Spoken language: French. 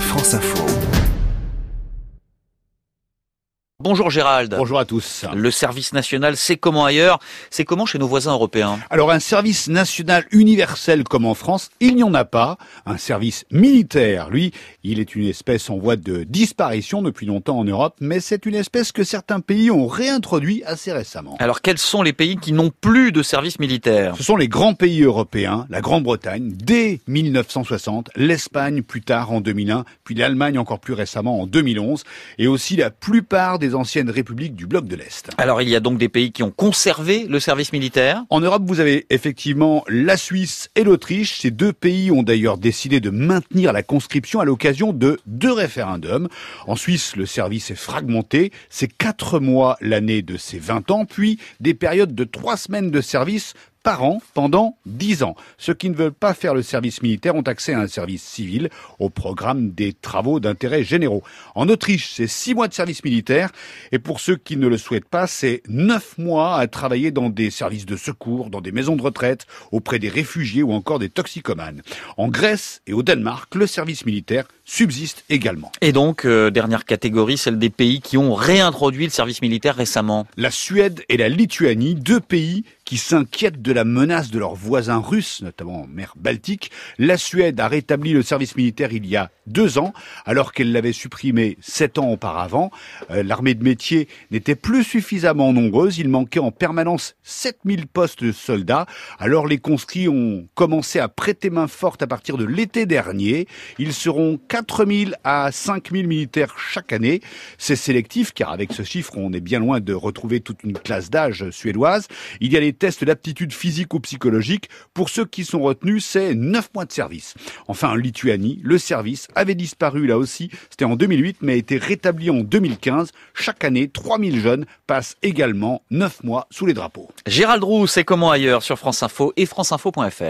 France Info. Bonjour Gérald. Bonjour à tous. Le service national, c'est comment ailleurs? C'est comment chez nos voisins européens? Alors un service national universel comme en France, il n'y en a pas. Un service militaire, lui, il est une espèce en voie de disparition depuis longtemps en Europe, mais c'est une espèce que certains pays ont réintroduit assez récemment. Alors quels sont les pays qui n'ont plus de service militaire? Ce sont les grands pays européens, la Grande-Bretagne dès 1960, l'Espagne plus tard en 2001, puis l'Allemagne encore plus récemment en 2011, et aussi la plupart des anciennes républiques du bloc de l'Est. Alors il y a donc des pays qui ont conservé le service militaire En Europe, vous avez effectivement la Suisse et l'Autriche. Ces deux pays ont d'ailleurs décidé de maintenir la conscription à l'occasion de deux référendums. En Suisse, le service est fragmenté. C'est quatre mois l'année de ses 20 ans, puis des périodes de trois semaines de service par an pendant 10 ans. Ceux qui ne veulent pas faire le service militaire ont accès à un service civil au programme des travaux d'intérêt généraux. En Autriche, c'est 6 mois de service militaire et pour ceux qui ne le souhaitent pas, c'est 9 mois à travailler dans des services de secours, dans des maisons de retraite, auprès des réfugiés ou encore des toxicomanes. En Grèce et au Danemark, le service militaire subsiste également. Et donc, euh, dernière catégorie, celle des pays qui ont réintroduit le service militaire récemment. La Suède et la Lituanie, deux pays qui s'inquiètent de la menace de leurs voisins russes, notamment en mer Baltique. La Suède a rétabli le service militaire il y a deux ans, alors qu'elle l'avait supprimé sept ans auparavant. Euh, L'armée de métier n'était plus suffisamment nombreuse. Il manquait en permanence 7000 postes de soldats. Alors les conscrits ont commencé à prêter main forte à partir de l'été dernier. Ils seront 4000 à 5000 militaires chaque année. C'est sélectif, car avec ce chiffre, on est bien loin de retrouver toute une classe d'âge suédoise. Il y a les tests d'aptitude physique ou psychologique. Pour ceux qui sont retenus, c'est 9 mois de service. Enfin, en Lituanie, le service avait disparu là aussi. C'était en 2008, mais a été rétabli en 2015. Chaque année, 3000 jeunes passent également 9 mois sous les drapeaux. Gérald Roux, c'est comment ailleurs sur France Info et franceinfo.fr.